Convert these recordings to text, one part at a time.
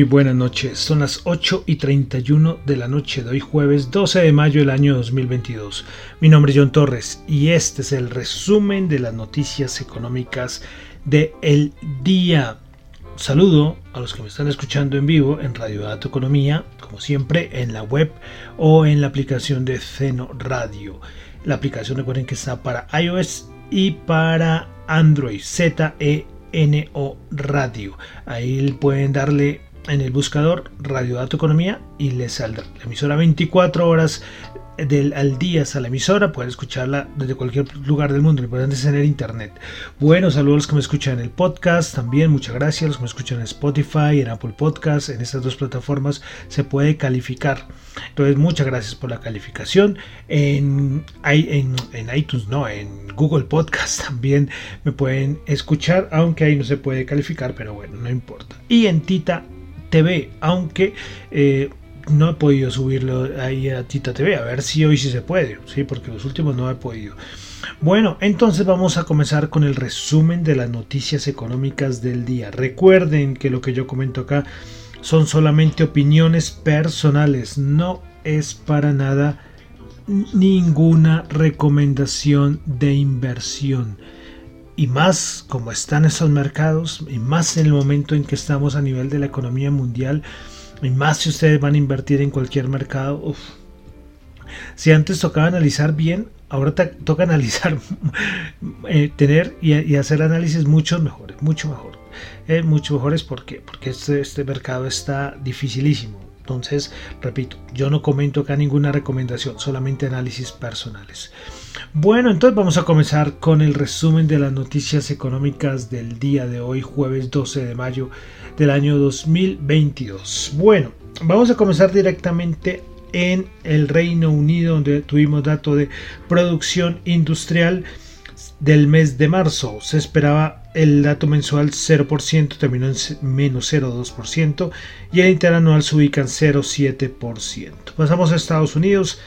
Muy buenas noches, son las 8 y 31 de la noche de hoy jueves 12 de mayo del año 2022. Mi nombre es John Torres y este es el resumen de las noticias económicas de día. Saludo a los que me están escuchando en vivo en Radio Dato Economía, como siempre en la web o en la aplicación de Ceno Radio. La aplicación recuerden que está para iOS y para Android, ZE NO Radio. Ahí pueden darle en el buscador Radio Dato Economía y les saldrá la emisora 24 horas del, al día a la emisora, pueden escucharla desde cualquier lugar del mundo, lo importante es tener internet. Bueno, saludos a los que me escuchan en el podcast, también muchas gracias a los que me escuchan en Spotify, en Apple Podcast, en estas dos plataformas se puede calificar. Entonces, muchas gracias por la calificación. En, en, en iTunes, no, en Google Podcast también me pueden escuchar, aunque ahí no se puede calificar, pero bueno, no importa. Y en Tita TV, aunque eh, no he podido subirlo ahí a Tita TV, a ver si hoy sí se puede, sí, porque los últimos no he podido. Bueno, entonces vamos a comenzar con el resumen de las noticias económicas del día. Recuerden que lo que yo comento acá son solamente opiniones personales, no es para nada ninguna recomendación de inversión. Y más como están esos mercados, y más en el momento en que estamos a nivel de la economía mundial, y más si ustedes van a invertir en cualquier mercado. Si antes tocaba analizar bien, ahora toca analizar, eh, tener y, hacer análisis mucho mejores, mucho mejor. Eh, mucho mejores porque, porque este, este mercado está dificilísimo. Entonces, repito, yo no comento acá ninguna recomendación, solamente análisis personales. Bueno, entonces vamos a comenzar con el resumen de las noticias económicas del día de hoy, jueves 12 de mayo del año 2022. Bueno, vamos a comenzar directamente en el Reino Unido, donde tuvimos dato de producción industrial del mes de marzo. Se esperaba el dato mensual 0%, terminó en menos 0,2% y el interanual se ubica en 0,7%. Pasamos a Estados Unidos,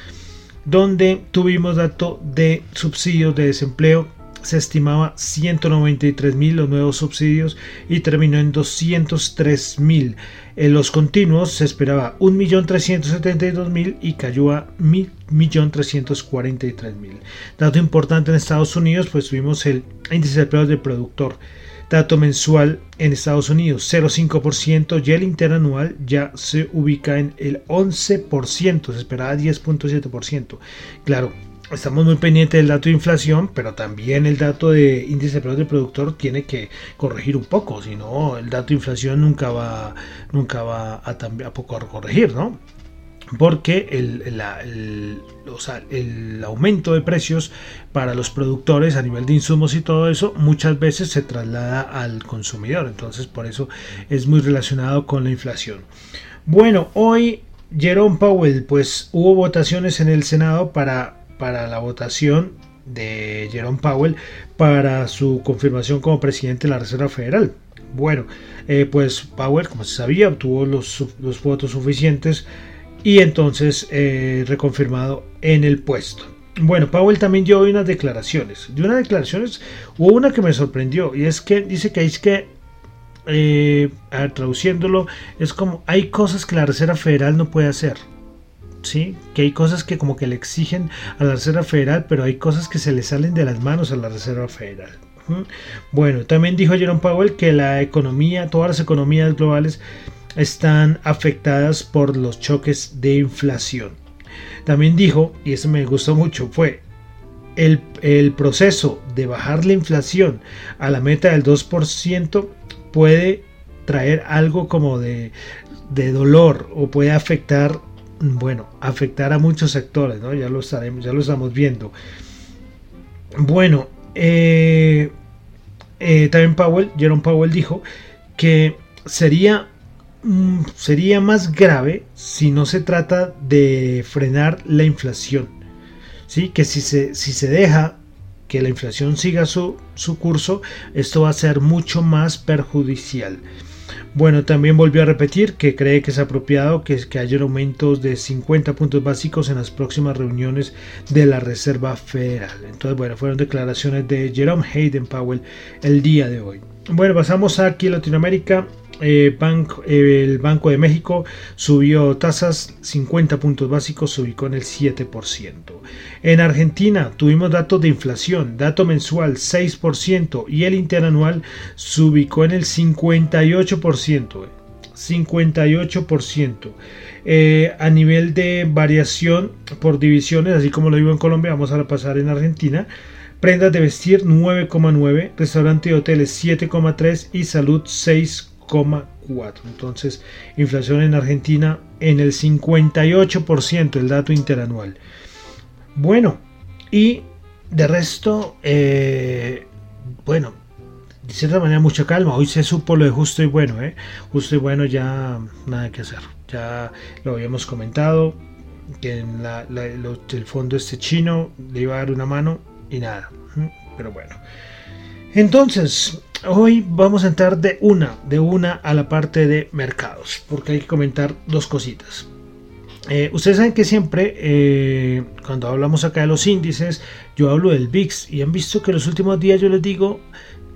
donde tuvimos dato de subsidios de desempleo se estimaba 193 mil los nuevos subsidios y terminó en 203 mil. En los continuos se esperaba 1.372.000 y cayó a 1.343.000. Dato importante en Estados Unidos, pues tuvimos el índice de precios del productor. Dato mensual en Estados Unidos 0,5% y el interanual ya se ubica en el 11%, se esperaba 10.7%. Claro, estamos muy pendientes del dato de inflación, pero también el dato de índice de precios del productor tiene que corregir un poco, si no el dato de inflación nunca va, nunca va a, a poco a corregir, ¿no? Porque el, el, aumento de precios para los productores a nivel de insumos y todo eso muchas veces se traslada al consumidor. Entonces por eso es muy relacionado con la inflación. Bueno, hoy Jerome Powell, pues hubo votaciones en el Senado para para la votación de Jerome Powell para su confirmación como presidente de la Reserva Federal. Bueno, eh, pues Powell, como se sabía, obtuvo los, votos suficientes y entonces eh, reconfirmado en el puesto. Bueno, Powell también dio unas declaraciones. De unas declaraciones hubo una que me sorprendió y es que dice que es que eh, traduciéndolo es como hay cosas que la Reserva Federal no puede hacer. ¿sí? Que hay cosas que como que le exigen a la Reserva Federal, pero hay cosas que se le salen de las manos a la Reserva Federal. Bueno, también dijo Jerome Powell que la economía, todas las economías globales están afectadas por los choques de inflación. También dijo, y eso me gustó mucho, fue el, el proceso de bajar la inflación a la meta del 2% puede traer algo como de, de dolor o puede afectar bueno, afectar a muchos sectores, ¿no? Ya lo sabemos, ya lo estamos viendo. Bueno, eh, eh, también Powell, Jerome Powell dijo que sería, mm, sería más grave si no se trata de frenar la inflación. ¿sí? Que si se, si se deja que la inflación siga su, su curso, esto va a ser mucho más perjudicial. Bueno, también volvió a repetir que cree que es apropiado que, que haya aumentos de 50 puntos básicos en las próximas reuniones de la Reserva Federal. Entonces, bueno, fueron declaraciones de Jerome Hayden Powell el día de hoy. Bueno, pasamos aquí a Latinoamérica. Eh, el Banco de México subió tasas 50 puntos básicos, se ubicó en el 7%. En Argentina tuvimos datos de inflación, dato mensual 6% y el interanual se ubicó en el 58%. 58%. Eh, a nivel de variación por divisiones, así como lo digo en Colombia, vamos a pasar en Argentina. Prendas de vestir 9,9, restaurante y hoteles 7,3 y salud 6,4. Entonces, inflación en Argentina en el 58%, el dato interanual. Bueno, y de resto, eh, bueno, de cierta manera mucha calma. Hoy se supo lo de justo y bueno, ¿eh? Justo y bueno ya nada que hacer. Ya lo habíamos comentado, que el fondo este chino le iba a dar una mano y nada. Pero bueno. Entonces, hoy vamos a entrar de una, de una a la parte de mercados, porque hay que comentar dos cositas. Eh, ustedes saben que siempre, eh, cuando hablamos acá de los índices, yo hablo del VIX y han visto que los últimos días yo les digo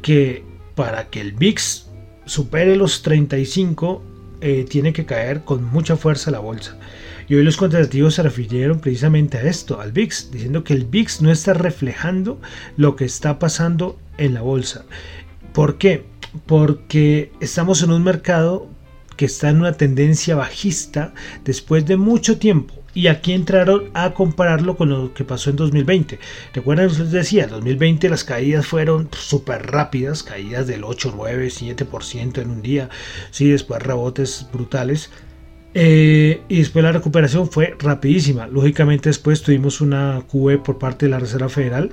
que para que el VIX supere los 35, eh, tiene que caer con mucha fuerza la bolsa. Y hoy los cuantitativos se refirieron precisamente a esto, al VIX, diciendo que el VIX no está reflejando lo que está pasando en la bolsa. ¿Por qué? Porque estamos en un mercado que está en una tendencia bajista después de mucho tiempo. Y aquí entraron a compararlo con lo que pasó en 2020. Recuerden, les decía, en 2020 las caídas fueron súper rápidas, caídas del 8, 9, 7% en un día, sí, después rebotes brutales. Eh, y después la recuperación fue rapidísima. Lógicamente después tuvimos una QE por parte de la Reserva Federal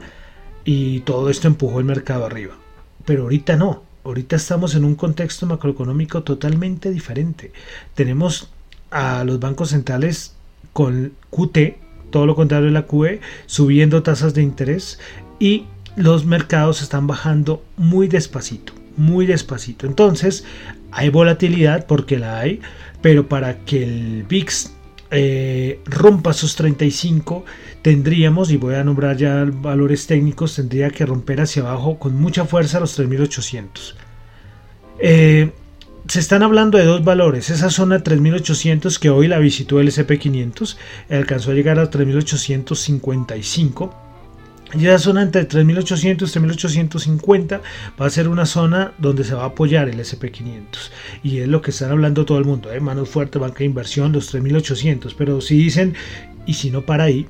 y todo esto empujó el mercado arriba. Pero ahorita no. Ahorita estamos en un contexto macroeconómico totalmente diferente. Tenemos a los bancos centrales con QT, todo lo contrario de la QE, subiendo tasas de interés y los mercados están bajando muy despacito, muy despacito. Entonces, hay volatilidad porque la hay, pero para que el VIX eh, rompa sus 35 tendríamos, y voy a nombrar ya valores técnicos, tendría que romper hacia abajo con mucha fuerza los 3800. Eh, se están hablando de dos valores, esa zona 3800 que hoy la visitó el SP500, alcanzó a llegar a 3855 y esa zona entre 3800 y 3850 va a ser una zona donde se va a apoyar el SP500. Y es lo que están hablando todo el mundo. ¿eh? Manos fuertes, banca de inversión, los 3800. Pero si dicen, y si no para ahí,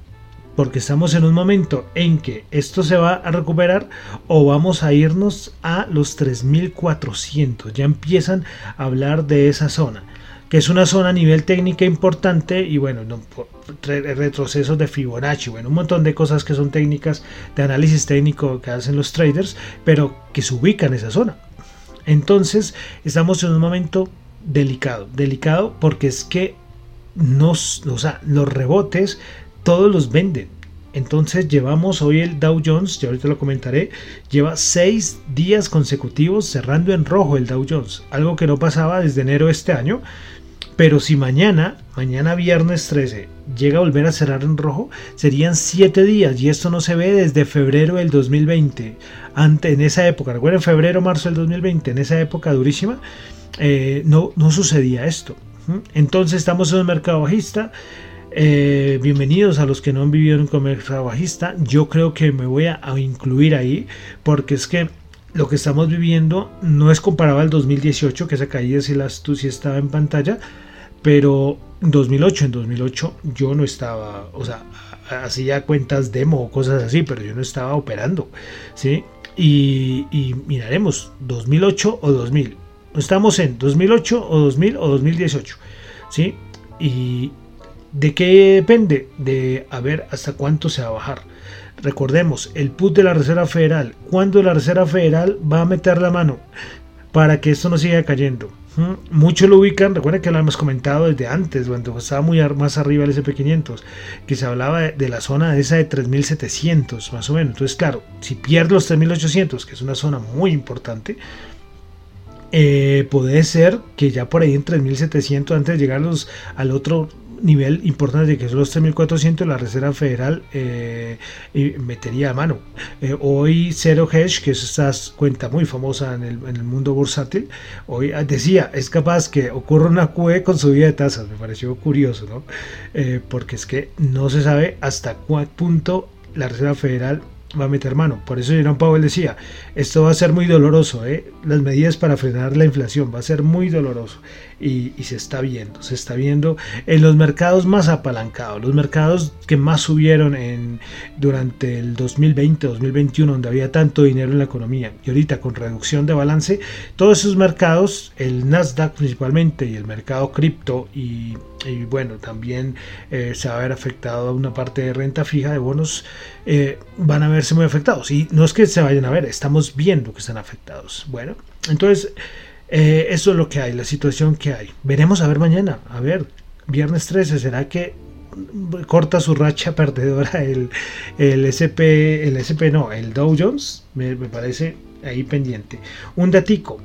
porque estamos en un momento en que esto se va a recuperar o vamos a irnos a los 3400. Ya empiezan a hablar de esa zona que es una zona a nivel técnica importante y bueno, retrocesos de Fibonacci, bueno, un montón de cosas que son técnicas de análisis técnico que hacen los traders, pero que se ubican en esa zona. Entonces, estamos en un momento delicado, delicado porque es que nos, o sea, los rebotes todos los venden. Entonces llevamos hoy el Dow Jones, ya ahorita lo comentaré, lleva seis días consecutivos cerrando en rojo el Dow Jones, algo que no pasaba desde enero de este año. Pero si mañana, mañana viernes 13, llega a volver a cerrar en rojo, serían 7 días y esto no se ve desde febrero del 2020. Ante, en esa época, recuerden febrero, marzo del 2020, en esa época durísima, eh, no, no sucedía esto. Entonces estamos en un mercado bajista. Eh, bienvenidos a los que no han vivido en un mercado bajista. Yo creo que me voy a, incluir ahí porque es que lo que estamos viviendo no es comparable al 2018, que esa caída si las tú sí estaba en pantalla, pero en 2008, en 2008 yo no estaba, o sea, hacía cuentas demo o cosas así, pero yo no estaba operando, ¿sí? Y, y miraremos, 2008 o 2000. Estamos en 2008 o 2000 o 2018, ¿sí? Y ¿De qué depende? De a ver hasta cuánto se va a bajar. Recordemos, el put de la Reserva Federal. ¿Cuándo la Reserva Federal va a meter la mano para que esto no siga cayendo? Muchos lo ubican, recuerden que lo hemos comentado desde antes, cuando estaba muy más arriba el SP500, que se hablaba de, la zona esa de 3700 más o menos. Entonces, claro, si pierde los 3800, que es una zona muy importante, eh, puede ser que ya por ahí en 3700, antes de llegar al otro nivel importante que son los 3.400, la Reserva Federal eh, metería a mano. Eh, hoy Zero Hedge, que es esta cuenta muy famosa en el, mundo bursátil, hoy ah, decía, es capaz que ocurra una QE con subida de tasas. Me pareció curioso, ¿no? Eh, porque es que no se sabe hasta cuál punto la Reserva Federal va a meter mano. Por eso Jerome Powell decía, esto va a ser muy doloroso, ¿eh? las medidas para frenar la inflación va a ser muy doloroso. Y, se está viendo, se está viendo en los mercados más apalancados, los mercados que más subieron en, durante el 2020-2021, donde había tanto dinero en la economía, y ahorita con reducción de balance, todos esos mercados, el Nasdaq principalmente y el mercado cripto y, bueno, también eh, se va a ver afectado a una parte de renta fija de bonos, eh, van a verse muy afectados. Y no es que se vayan a ver, estamos viendo que están afectados. Bueno, entonces eh, eso es lo que hay, la situación que hay. Veremos a ver mañana, a ver, viernes 13, ¿será que corta su racha perdedora el, el SP, el SP no, el Dow Jones? Me, parece ahí pendiente. Un datico,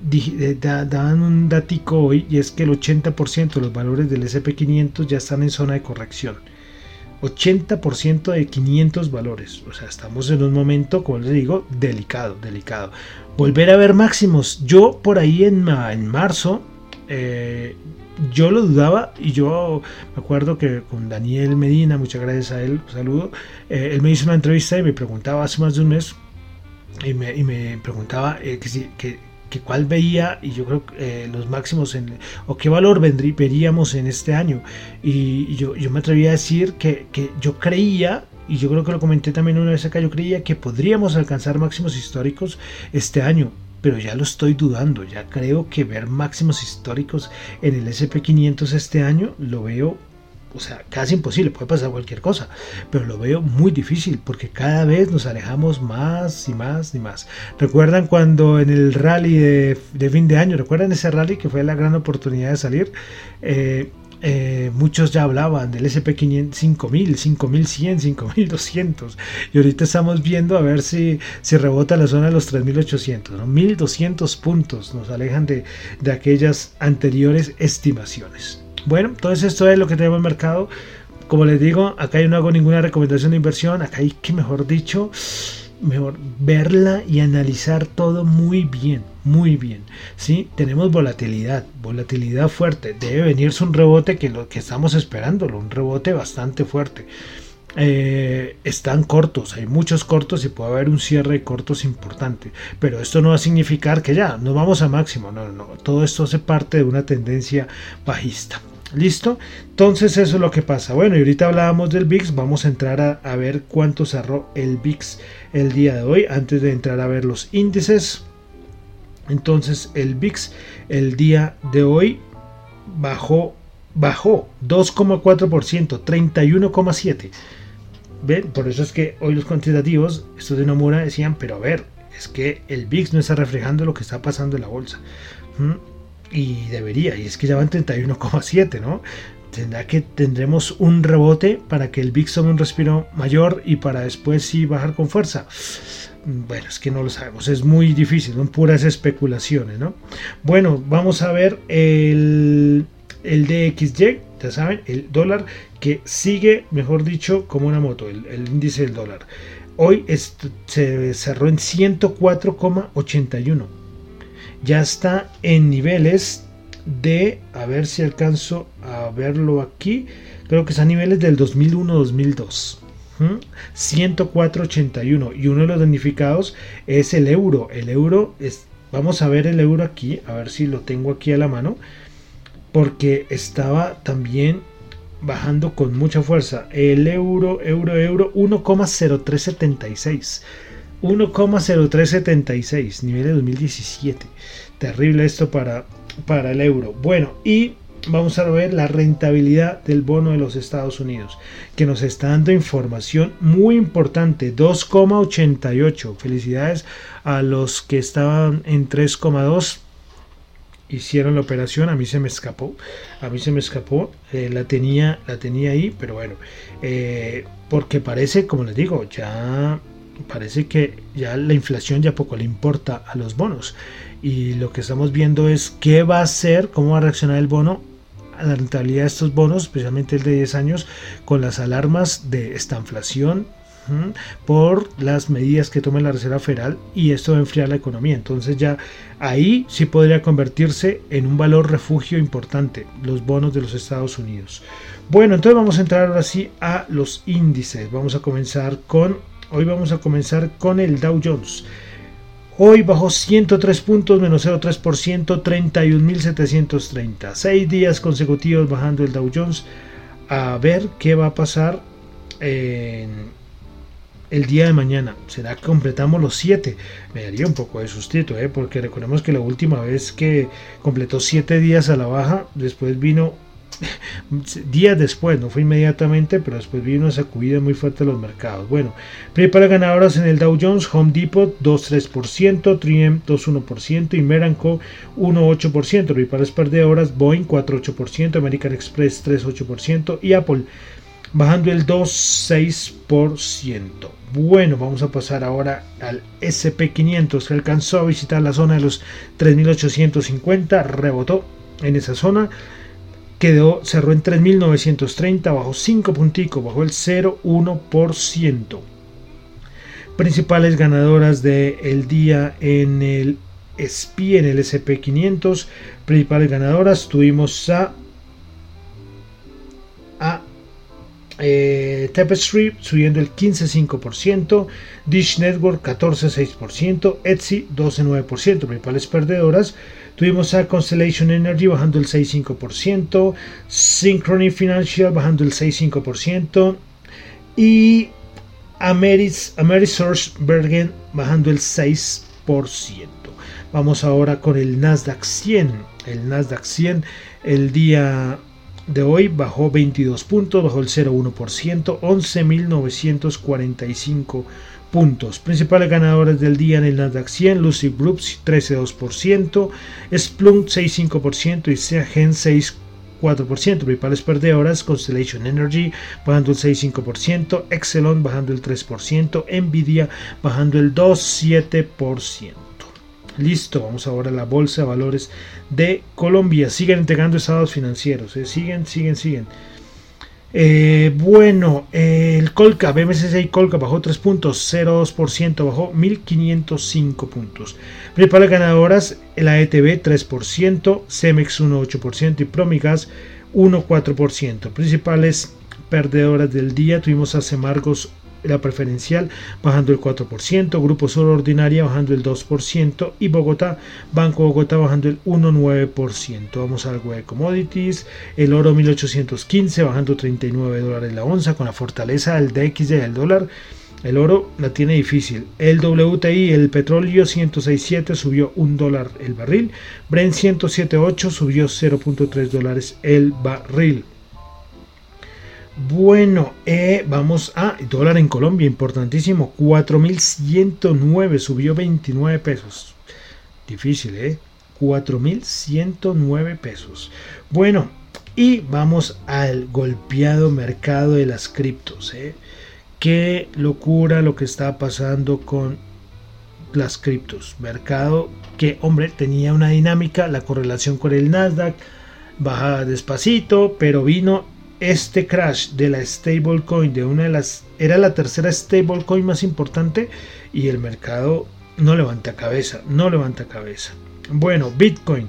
daban un datico hoy y es que el 80% de los valores del SP500 ya están en zona de corrección. 80% de 500 valores. O sea, estamos en un momento, como les digo, delicado, delicado. Volver a ver máximos. Yo por ahí en, en marzo, eh, yo lo dudaba y yo me acuerdo que con Daniel Medina, muchas gracias a él, saludo, eh, él me hizo una entrevista y me preguntaba hace más de un mes y me, preguntaba eh, que, si, que, que cuál veía y yo creo eh, los máximos en, o qué valor vendrí, veríamos en este año. Y, yo, yo, me atreví a decir que, que, yo creía y yo creo que lo comenté también una vez acá yo creía que podríamos alcanzar máximos históricos este año pero ya lo estoy dudando. Ya creo que ver máximos históricos en el SP500 este año lo veo o sea, casi imposible, puede pasar cualquier cosa, pero lo veo muy difícil porque cada vez nos alejamos más y más y más. ¿Recuerdan cuando en el rally de, fin de año, recuerdan ese rally que fue la gran oportunidad de salir? Eh, eh, muchos ya hablaban del SP500, 5000, 5100, 5200 y ahorita estamos viendo a ver si, si rebota la zona de los 3800, ¿no? 1200 puntos nos alejan de, de aquellas anteriores estimaciones. Bueno, entonces esto es lo que tenemos mercado. Como les digo, acá yo no hago ninguna recomendación de inversión. Acá hay que, mejor dicho, mejor verla y analizar todo muy bien, muy bien. ¿sí? Tenemos volatilidad, volatilidad fuerte. Debe venirse un rebote que lo que estamos esperándolo, un rebote bastante fuerte. Eh, están cortos, hay muchos cortos y puede haber un cierre de cortos importante, pero esto no va a significar que ya nos vamos a máximo, no, no, no, todo esto hace parte de una tendencia bajista. ¿Listo? Entonces eso es lo que pasa. Bueno, y ahorita hablábamos del VIX, vamos a entrar a, ver cuánto cerró el VIX el día de hoy, antes de entrar a ver los índices. Entonces el VIX el día de hoy bajó, bajó 2,4%, 31,7%. ¿Ven? Por eso es que hoy los cuantitativos, estos de Nomura, decían, pero a ver, es que el VIX no está reflejando lo que está pasando en la bolsa. ¿Mm? Y debería, y es que ya van 31,7, ¿no? Tendrá que tendremos un rebote para que el VIX tome un respiro mayor y para después sí bajar con fuerza. Bueno, es que no lo sabemos, es muy difícil, son puras especulaciones, ¿no? Bueno, vamos a ver el, el DXY, ya saben, el dólar que sigue, mejor dicho, como una moto, el, índice del dólar. Hoy se cerró en 104,81 ya está en niveles de, a ver si alcanzo a verlo aquí, creo que está a niveles del 2001-2002. 104.81 y uno de los damnificados es el euro. El euro es, vamos a ver el euro aquí, a ver si lo tengo aquí a la mano, porque estaba también bajando con mucha fuerza. El euro, euro, euro 1,0376. 1,0376, nivel de 2017. Terrible esto para, para el euro. Bueno, y vamos a ver la rentabilidad del bono de los Estados Unidos, que nos está dando información muy importante, 2,88. Felicidades a los que estaban en 3,2 hicieron la operación, a mí se me escapó, a mí se me escapó, eh, la tenía, la tenía ahí, pero bueno, eh, porque parece, como les digo, ya parece que ya la inflación ya poco le importa a los bonos y lo que estamos viendo es qué va a hacer, cómo va a reaccionar el bono a la rentabilidad de estos bonos, especialmente el de 10 años, con las alarmas de esta inflación por las medidas que tome la Reserva Federal y esto va a enfriar la economía. Entonces ya ahí sí podría convertirse en un valor refugio importante, los bonos de los Estados Unidos. Bueno, entonces vamos a entrar ahora sí a los índices. Vamos a comenzar con, hoy vamos a comenzar con el Dow Jones. Hoy bajó 103 puntos, menos 0,3%, 31.730. Seis días consecutivos bajando el Dow Jones. A ver qué va a pasar en el día de mañana. ¿Será que completamos los 7? Me daría un poco de sustito, ¿eh? porque recordemos que la última vez que completó 7 días a la baja, después vino días después, no fue inmediatamente, pero después vino una sacudida muy fuerte de los mercados. Bueno, principales ganadoras en el Dow Jones, Home Depot 2,3%, 3M 2,1% y Meranco 1,8%. Principales perdedoras, Boeing 4,8%, American Express 3,8% y Apple bajando el 2,6%. Bueno, vamos a pasar ahora al SP500 que alcanzó a visitar la zona de los 3.850, rebotó en esa zona quedó, cerró en 3.930, bajó 5 punticos, bajó el 0,1%. Principales ganadoras del día en el SPI, en el SP500. Principales ganadoras tuvimos a, a eh, Tapestry subiendo el 15,5%, Dish Network 14,6%, Etsy 12,9%, principales perdedoras. Tuvimos a Constellation Energy bajando el 6,5%, Synchrony Financial bajando el 6,5% y Ameris, Amerisource Bergen bajando el 6%. Vamos ahora con el Nasdaq 100. El Nasdaq 100 el día de hoy bajó 22 puntos, bajó el 0,1%, 11.945 puntos. Principales ganadores del día en el Nasdaq 100, Lucy Groups 13,2%, Splunk 6,5% y Seagen 6,4%. Principales perdedoras, Constellation Energy bajando el 6,5%, Exelon bajando el 3%, Nvidia bajando el 2,7%. Listo, vamos ahora a la Bolsa de Valores de Colombia. Siguen entregando estados financieros, ¿eh? siguen, siguen, siguen. Eh, bueno, el Colca, BMSCI Colca bajó 3 puntos, 0,2%, bajó 1.505 puntos. Principales ganadoras, la ETB 3%, Cemex 1,8% y Promigas 1,4%. Principales perdedoras del día, tuvimos a Semargos la preferencial bajando el 4%, Grupo Sur Ordinaria bajando el 2% y Bogotá, Banco Bogotá bajando el 1,9%. Vamos al algo de commodities, el oro 1815 bajando 39 dólares la onza con la fortaleza del DXY del dólar. El oro la tiene difícil. El WTI, el petróleo 106.7 subió 1 dólar el barril. Brent 107.8 subió 0.3 dólares el barril. Bueno, eh, vamos a dólar en Colombia, importantísimo, 4.109, subió 29 pesos. Difícil, ¿eh? 4.109 pesos. Bueno, y vamos al golpeado mercado de las criptos. ¿eh? Qué locura lo que está pasando con las criptos. Mercado que, hombre, tenía una dinámica, la correlación con el Nasdaq, baja despacito, pero vino este crash de la stablecoin, de una de las, era la tercera stablecoin más importante y el mercado no levanta cabeza, no levanta cabeza. Bueno, Bitcoin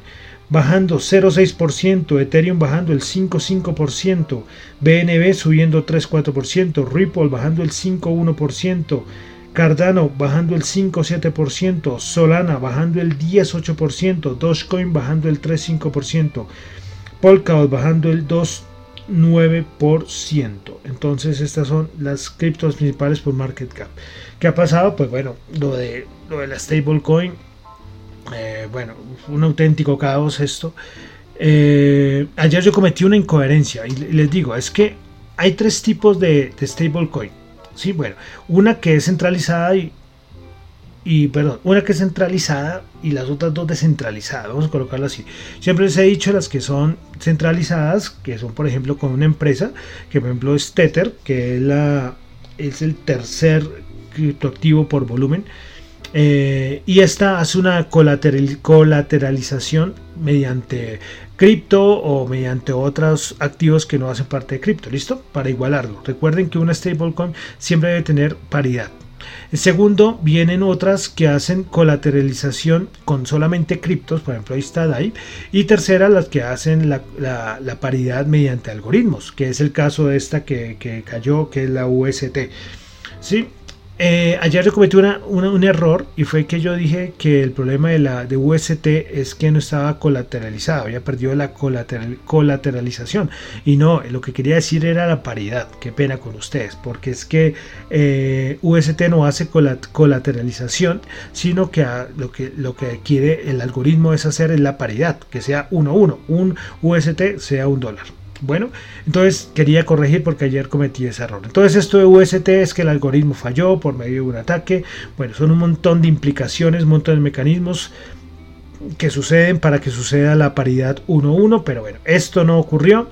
bajando 0,6%, Ethereum bajando el 5,5%, BNB subiendo 3,4%, Ripple bajando el 5,1%, Cardano bajando el 5,7%, Solana bajando el 10,8%, Dogecoin bajando el 3,5%, Polkadot bajando el 2%, 9%. Entonces estas son las criptos principales por market cap. ¿Qué ha pasado? Pues bueno, lo de, lo la stablecoin, eh, bueno, un auténtico caos esto. Eh, ayer yo cometí una incoherencia y les digo, es que hay tres tipos de, de stablecoin. Sí, bueno, una que es centralizada y, y, perdón, una que es centralizada y las otras dos descentralizadas. Vamos a colocarlo así. Siempre les he dicho las que son centralizadas, que son por ejemplo con una empresa, que por ejemplo es Tether, que es, la, es el tercer criptoactivo por volumen. Eh, y esta hace una colateralización mediante cripto o mediante otros activos que no hacen parte de cripto. ¿Listo? Para igualarlo. Recuerden que una stablecoin siempre debe tener paridad. Segundo, vienen otras que hacen colateralización con solamente criptos, por ejemplo ahí está DAI. Y tercera, las que hacen la, paridad mediante algoritmos, que es el caso de esta que, que cayó, que es la UST. ¿Sí? Eh, ayer cometí un error y fue que yo dije que el problema de la de UST es que no estaba colateralizado, había perdido la colateralización. Y no, lo que quería decir era la paridad. Qué pena con ustedes, porque es que eh, UST no hace colateralización, sino que lo, que lo que quiere el algoritmo es hacer es la paridad, que sea 1-1, un UST sea un dólar. Bueno, entonces quería corregir porque ayer cometí ese error. Entonces esto de UST es que el algoritmo falló por medio de un ataque. Bueno, son un montón de implicaciones, un montón de mecanismos que suceden para que suceda la paridad 1-1, pero bueno, esto no ocurrió.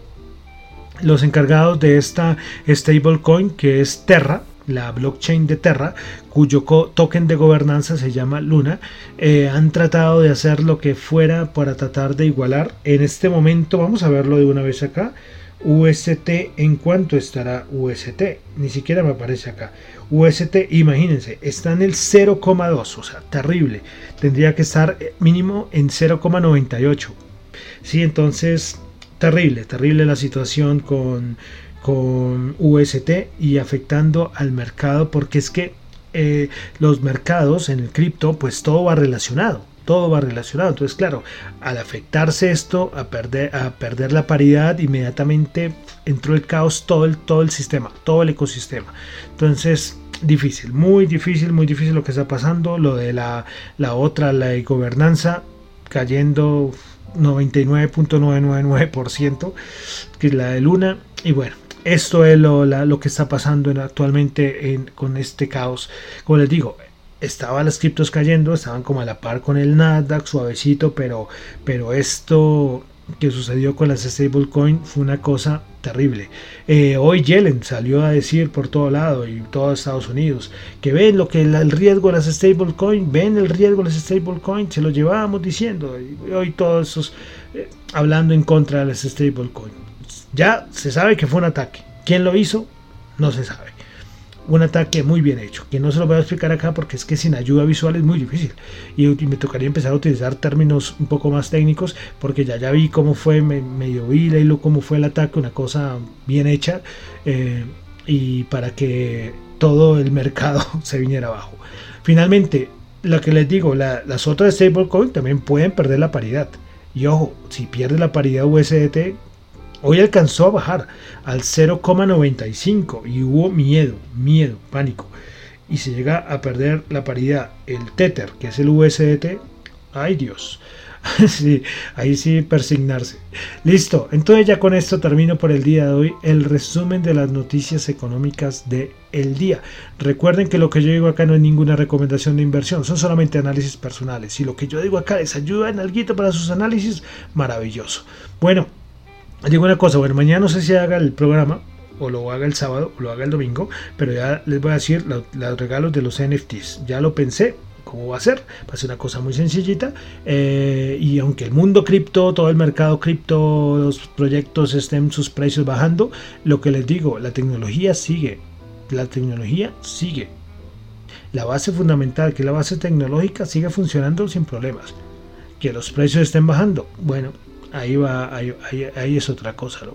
Los encargados de esta stablecoin, que es Terra, la blockchain de Terra, cuyo token de gobernanza se llama Luna, eh, han tratado de hacer lo que fuera para tratar de igualar. En este momento, vamos a verlo de una vez acá. UST, ¿en cuánto estará UST? Ni siquiera me aparece acá. UST, imagínense, está en el 0,2, o sea, terrible. Tendría que estar eh, mínimo en 0,98. Sí, entonces, terrible, terrible la situación con con UST y afectando al mercado porque es que eh, los mercados en el cripto pues todo va relacionado todo va relacionado. Entonces claro al afectarse esto a perder a perder la paridad inmediatamente entró el caos todo el todo el sistema todo el ecosistema. Entonces difícil muy difícil muy difícil lo que está pasando. Lo de la, la otra la gobernanza cayendo 99.999% que es la de Luna. Y bueno esto es lo, que está pasando actualmente con este caos. Como les digo, estaban las criptos cayendo, estaban como a la par con el Nasdaq, suavecito, pero, pero esto que sucedió con las stablecoin fue una cosa terrible. Eh, hoy Yellen salió a decir por todo lado y todo Estados Unidos que ven lo que el, riesgo de las stablecoin, ven el riesgo de las stablecoin, se lo llevábamos diciendo hoy todos esos eh, hablando en contra de las stablecoin. Ya se sabe que fue un ataque. ¿Quién lo hizo? No se sabe. Un ataque muy bien hecho, que no se lo voy a explicar acá porque es que sin ayuda visual es muy difícil. Y, me tocaría empezar a utilizar términos un poco más técnicos porque ya, ya vi cómo fue, me, medio vi lo cómo fue el ataque, una cosa bien hecha. Eh, y para que todo el mercado se viniera abajo. Finalmente, lo que les digo, las otras stablecoins también pueden perder la paridad. Y ojo, si pierde la paridad USDT, Hoy alcanzó a bajar al 0,95 y hubo miedo, miedo, pánico. Y se llega a perder la paridad, el Tether, que es el USDT, ay Dios. sí, ahí sí persignarse. Listo, entonces ya con esto termino por el día de hoy el resumen de las noticias económicas de el día. Recuerden que lo que yo digo acá no es ninguna recomendación de inversión, son solamente análisis personales. Si lo que yo digo acá les ayuda en algo para sus análisis, maravilloso. Bueno, digo una cosa, bueno, mañana no sé si haga el programa, o lo haga el sábado, o lo haga el domingo, pero ya les voy a decir los, regalos de los NFTs. Ya lo pensé, cómo va a ser. Va a ser una cosa muy sencillita. Eh, y aunque el mundo cripto, todo el mercado cripto, los proyectos estén sus precios bajando, lo que les digo, la tecnología sigue. La tecnología sigue. La base fundamental, que la base tecnológica, sigue funcionando sin problemas. Que los precios estén bajando. Bueno, ahí va, ahí, es otra cosa.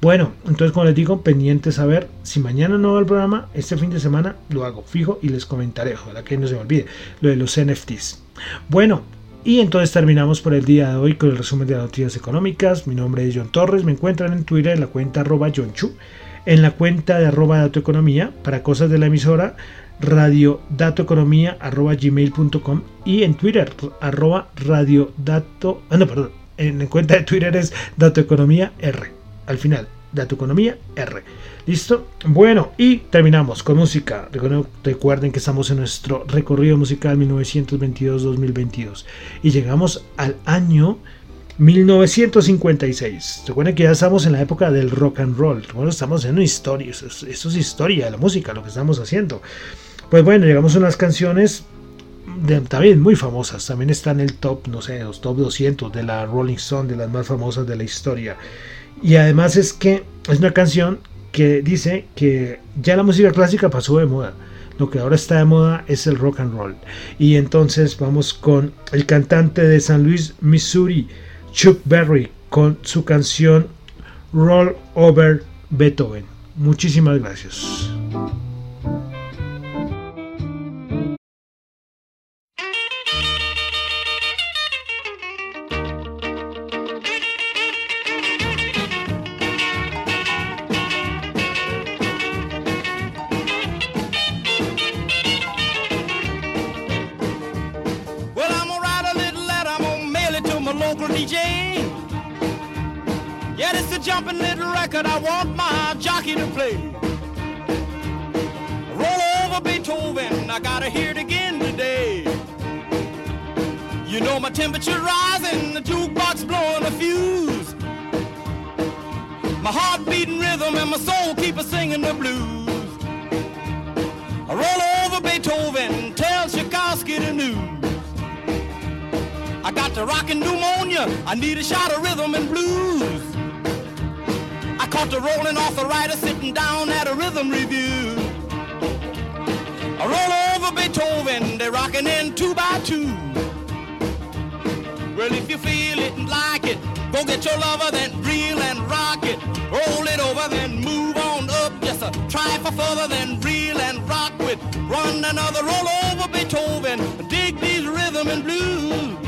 Bueno, entonces como les digo, pendientes a ver si mañana no va el programa, este fin de semana lo hago fijo y les comentaré, ojalá que no se me olvide, lo de los NFTs. Bueno, y entonces terminamos por el día de hoy con el resumen de las noticias económicas. Mi nombre es John Torres, me encuentran en Twitter en la cuenta arroba John Chu, en la cuenta de arroba datoeconomía para cosas de la emisora radiodatoeconomía arroba gmail.com y en Twitter arroba radiodato, ah, no, perdón, en cuenta de Twitter es Dato Economía R. Al final, Dato Economía R. ¿Listo? Bueno, y terminamos con música. Recuerden que estamos en nuestro recorrido musical 1922-2022 y llegamos al año 1956. Recuerden que ya estamos en la época del rock and roll. Bueno, estamos haciendo historia. Eso es, historia de la música, lo que estamos haciendo. Pues bueno, llegamos a unas canciones también muy famosas. También está en el top, no sé, los top 200 de la Rolling Stone, de las más famosas de la historia. Y además es que es una canción que dice que ya la música clásica pasó de moda. Lo que ahora está de moda es el rock and roll. Y entonces vamos con el cantante de San Luis, Missouri, Chuck Berry, con su canción Roll Over Beethoven. Muchísimas gracias. gotta hear it again today. You know my temperature rising, the jukebox blowing a fuse. My heart beating rhythm and my soul keep a singing the blues. I roll over Beethoven, tell Tchaikovsky the news. I got the rockin' pneumonia, I need a shot of rhythm and blues. I caught the rolling off the writer sitting down at a rhythm review. Roll over Beethoven, they're rocking in two by two. Well, if you feel it and like it, go get your lover, then reel and rock it. Roll it over, then move on up. Just a try for further, then reel and rock with. Run another roll over Beethoven. Dig these rhythm and blues.